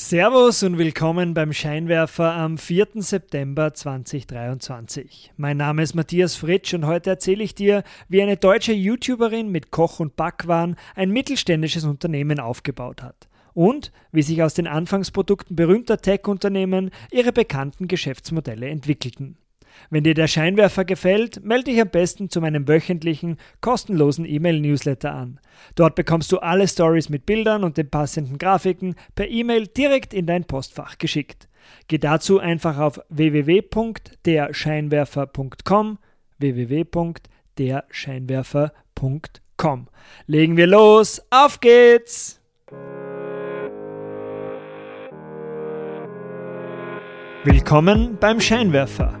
Servus und willkommen beim Scheinwerfer am 4. September 2023. Mein Name ist Matthias Fritsch und heute erzähle ich dir, wie eine deutsche YouTuberin mit Koch- und Backwaren ein mittelständisches Unternehmen aufgebaut hat und wie sich aus den Anfangsprodukten berühmter Tech-Unternehmen ihre bekannten Geschäftsmodelle entwickelten. Wenn dir der Scheinwerfer gefällt, melde dich am besten zu meinem wöchentlichen, kostenlosen E-Mail-Newsletter an. Dort bekommst du alle Stories mit Bildern und den passenden Grafiken per E-Mail direkt in dein Postfach geschickt. Geh dazu einfach auf www.derscheinwerfer.com www.derscheinwerfer.com. Legen wir los, auf geht's! Willkommen beim Scheinwerfer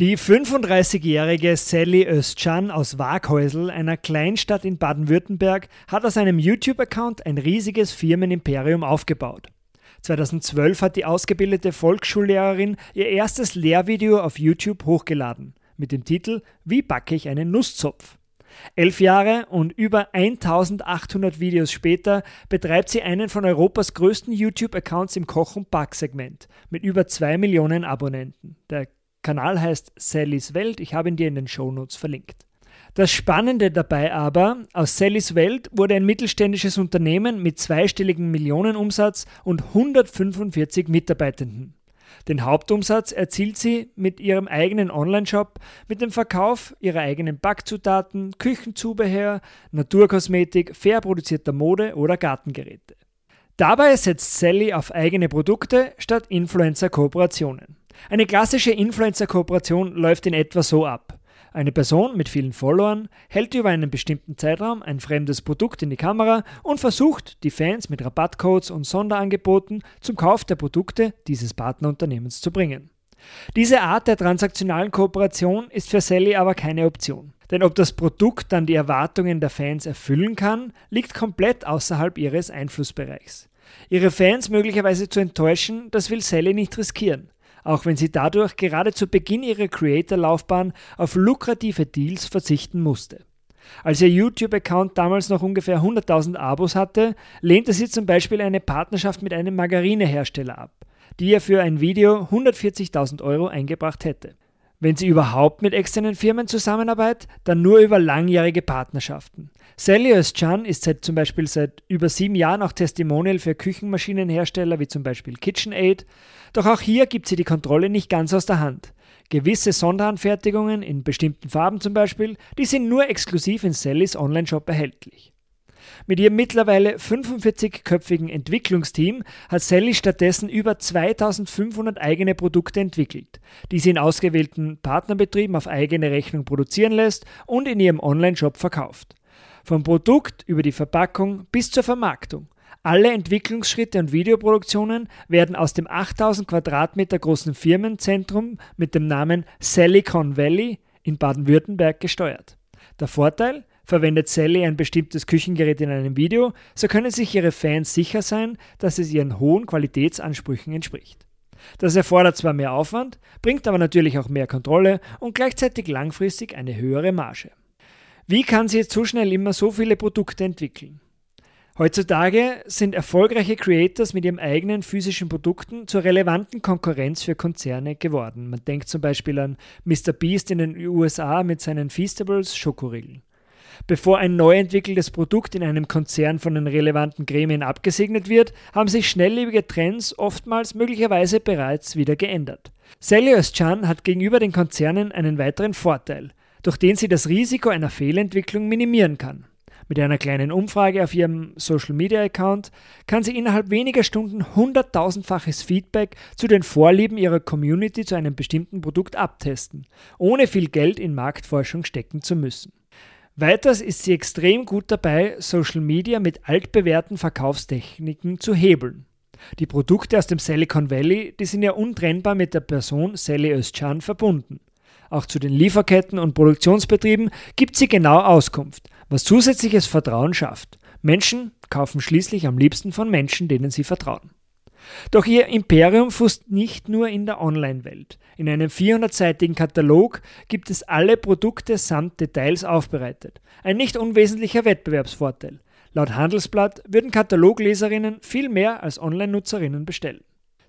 Die 35-jährige Sally Özcan aus Waghäusel, einer Kleinstadt in Baden-Württemberg, hat aus einem YouTube-Account ein riesiges Firmenimperium aufgebaut. 2012 hat die ausgebildete Volksschullehrerin ihr erstes Lehrvideo auf YouTube hochgeladen, mit dem Titel Wie backe ich einen Nusszopf? Elf Jahre und über 1800 Videos später betreibt sie einen von Europas größten YouTube-Accounts im Koch- und Backsegment mit über zwei Millionen Abonnenten. Der Kanal heißt Sallys Welt. Ich habe ihn dir in den Shownotes verlinkt. Das Spannende dabei aber, aus Sallys Welt wurde ein mittelständisches Unternehmen mit zweistelligem Millionenumsatz und 145 Mitarbeitenden. Den Hauptumsatz erzielt sie mit ihrem eigenen Online-Shop, mit dem Verkauf ihrer eigenen Backzutaten, Küchenzubehör, Naturkosmetik, fair produzierter Mode oder Gartengeräte. Dabei setzt Sally auf eigene Produkte statt Influencer-Kooperationen. Eine klassische Influencer-Kooperation läuft in etwa so ab. Eine Person mit vielen Followern hält über einen bestimmten Zeitraum ein fremdes Produkt in die Kamera und versucht, die Fans mit Rabattcodes und Sonderangeboten zum Kauf der Produkte dieses Partnerunternehmens zu bringen. Diese Art der transaktionalen Kooperation ist für Sally aber keine Option. Denn ob das Produkt dann die Erwartungen der Fans erfüllen kann, liegt komplett außerhalb ihres Einflussbereichs. Ihre Fans möglicherweise zu enttäuschen, das will Sally nicht riskieren auch wenn sie dadurch gerade zu Beginn ihrer Creator-Laufbahn auf lukrative Deals verzichten musste. Als ihr YouTube-Account damals noch ungefähr 100.000 Abos hatte, lehnte sie zum Beispiel eine Partnerschaft mit einem Margarinehersteller ab, die ihr für ein Video 140.000 Euro eingebracht hätte. Wenn sie überhaupt mit externen Firmen zusammenarbeitet, dann nur über langjährige Partnerschaften. Sally Özcan ist seit zum Beispiel seit über sieben Jahren auch Testimonial für Küchenmaschinenhersteller wie zum Beispiel KitchenAid. Doch auch hier gibt sie die Kontrolle nicht ganz aus der Hand. Gewisse Sonderanfertigungen in bestimmten Farben zum Beispiel, die sind nur exklusiv in Sallys Online-Shop erhältlich. Mit ihrem mittlerweile 45-köpfigen Entwicklungsteam hat Sally stattdessen über 2500 eigene Produkte entwickelt, die sie in ausgewählten Partnerbetrieben auf eigene Rechnung produzieren lässt und in ihrem Online-Shop verkauft. Vom Produkt über die Verpackung bis zur Vermarktung. Alle Entwicklungsschritte und Videoproduktionen werden aus dem 8000 Quadratmeter großen Firmenzentrum mit dem Namen Silicon Valley in Baden-Württemberg gesteuert. Der Vorteil? Verwendet Sally ein bestimmtes Küchengerät in einem Video, so können sich ihre Fans sicher sein, dass es ihren hohen Qualitätsansprüchen entspricht. Das erfordert zwar mehr Aufwand, bringt aber natürlich auch mehr Kontrolle und gleichzeitig langfristig eine höhere Marge. Wie kann sie jetzt so schnell immer so viele Produkte entwickeln? Heutzutage sind erfolgreiche Creators mit ihren eigenen physischen Produkten zur relevanten Konkurrenz für Konzerne geworden. Man denkt zum Beispiel an Mr. Beast in den USA mit seinen Feastables Schokoriegeln. Bevor ein neu entwickeltes Produkt in einem Konzern von den relevanten Gremien abgesegnet wird, haben sich schnelllebige Trends oftmals möglicherweise bereits wieder geändert. Celios Chan hat gegenüber den Konzernen einen weiteren Vorteil, durch den sie das Risiko einer Fehlentwicklung minimieren kann. Mit einer kleinen Umfrage auf ihrem Social Media Account kann sie innerhalb weniger Stunden hunderttausendfaches Feedback zu den Vorlieben ihrer Community zu einem bestimmten Produkt abtesten, ohne viel Geld in Marktforschung stecken zu müssen. Weiters ist sie extrem gut dabei, Social Media mit altbewährten Verkaufstechniken zu hebeln. Die Produkte aus dem Silicon Valley, die sind ja untrennbar mit der Person Sally Özcan verbunden. Auch zu den Lieferketten und Produktionsbetrieben gibt sie genau Auskunft, was zusätzliches Vertrauen schafft. Menschen kaufen schließlich am liebsten von Menschen, denen sie vertrauen. Doch ihr Imperium fußt nicht nur in der Online-Welt. In einem 400-seitigen Katalog gibt es alle Produkte samt Details aufbereitet. Ein nicht unwesentlicher Wettbewerbsvorteil. Laut Handelsblatt würden Katalogleserinnen viel mehr als Online-Nutzerinnen bestellen.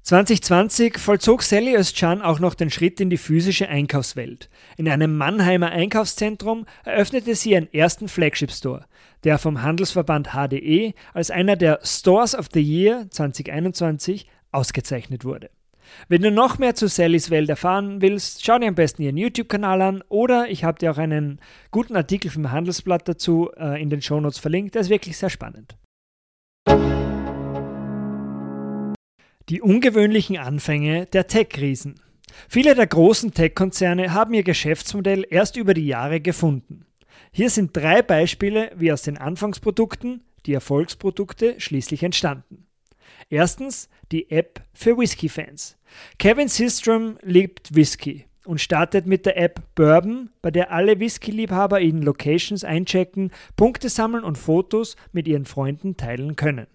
2020 vollzog Sally Özcan auch noch den Schritt in die physische Einkaufswelt. In einem Mannheimer Einkaufszentrum eröffnete sie einen ersten Flagship Store, der vom Handelsverband HDE als einer der Stores of the Year 2021 ausgezeichnet wurde. Wenn du noch mehr zu Sallys Welt erfahren willst, schau dir am besten ihren YouTube-Kanal an oder ich habe dir auch einen guten Artikel vom Handelsblatt dazu äh, in den Shownotes verlinkt. Der ist wirklich sehr spannend. Die ungewöhnlichen Anfänge der Tech-Riesen. Viele der großen Tech-Konzerne haben ihr Geschäftsmodell erst über die Jahre gefunden. Hier sind drei Beispiele, wie aus den Anfangsprodukten die Erfolgsprodukte schließlich entstanden. Erstens die App für Whisky-Fans. Kevin Systrom liebt Whisky und startet mit der App Bourbon, bei der alle Whisky-Liebhaber in Locations einchecken, Punkte sammeln und Fotos mit ihren Freunden teilen können.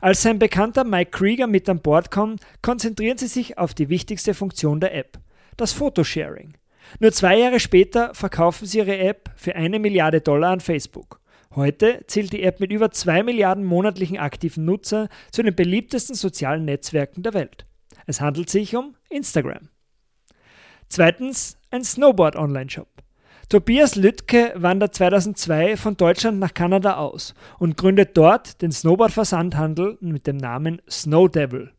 Als sein Bekannter Mike Krieger mit an Bord kommt, konzentrieren sie sich auf die wichtigste Funktion der App, das Photosharing. Nur zwei Jahre später verkaufen sie ihre App für eine Milliarde Dollar an Facebook. Heute zählt die App mit über zwei Milliarden monatlichen aktiven Nutzer zu den beliebtesten sozialen Netzwerken der Welt. Es handelt sich um Instagram. Zweitens ein Snowboard-Online-Shop. Tobias Lüttke wandert 2002 von Deutschland nach Kanada aus und gründet dort den Snowboard-Versandhandel mit dem Namen Snow Devil.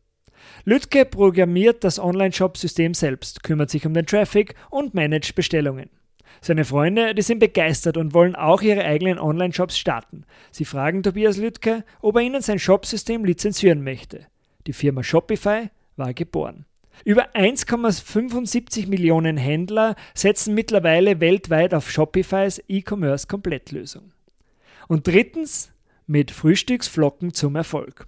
Lüttke programmiert das Online-Shop-System selbst, kümmert sich um den Traffic und managt Bestellungen. Seine Freunde, die sind begeistert und wollen auch ihre eigenen Online-Shops starten. Sie fragen Tobias Lüttke, ob er ihnen sein Shopsystem lizenzieren möchte. Die Firma Shopify war geboren. Über 1,75 Millionen Händler setzen mittlerweile weltweit auf Shopifys E-Commerce-Komplettlösung. Und drittens, mit Frühstücksflocken zum Erfolg.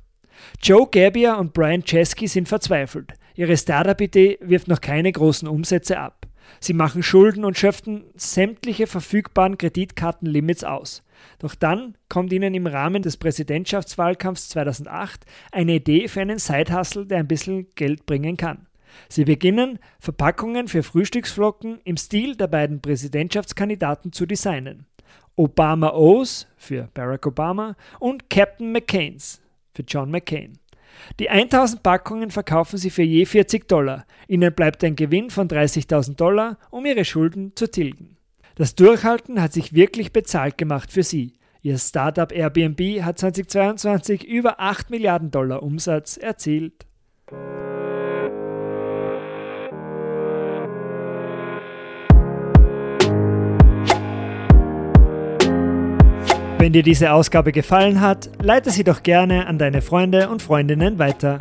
Joe Gabbia und Brian Chesky sind verzweifelt. Ihre Startup-Idee wirft noch keine großen Umsätze ab. Sie machen Schulden und schöpfen sämtliche verfügbaren Kreditkartenlimits aus. Doch dann kommt ihnen im Rahmen des Präsidentschaftswahlkampfs 2008 eine Idee für einen Sidehustle, der ein bisschen Geld bringen kann. Sie beginnen, Verpackungen für Frühstücksflocken im Stil der beiden Präsidentschaftskandidaten zu designen. Obama O's für Barack Obama und Captain McCain's für John McCain. Die 1000 Packungen verkaufen sie für je 40 Dollar. Ihnen bleibt ein Gewinn von 30.000 Dollar, um ihre Schulden zu tilgen. Das Durchhalten hat sich wirklich bezahlt gemacht für sie. Ihr Startup Airbnb hat 2022 über 8 Milliarden Dollar Umsatz erzielt. Wenn dir diese Ausgabe gefallen hat, leite sie doch gerne an deine Freunde und Freundinnen weiter.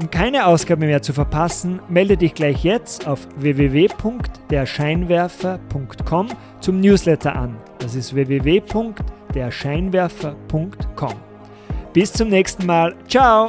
Um keine Ausgabe mehr zu verpassen, melde dich gleich jetzt auf www.derscheinwerfer.com zum Newsletter an. Das ist www.derscheinwerfer.com. Bis zum nächsten Mal. Ciao!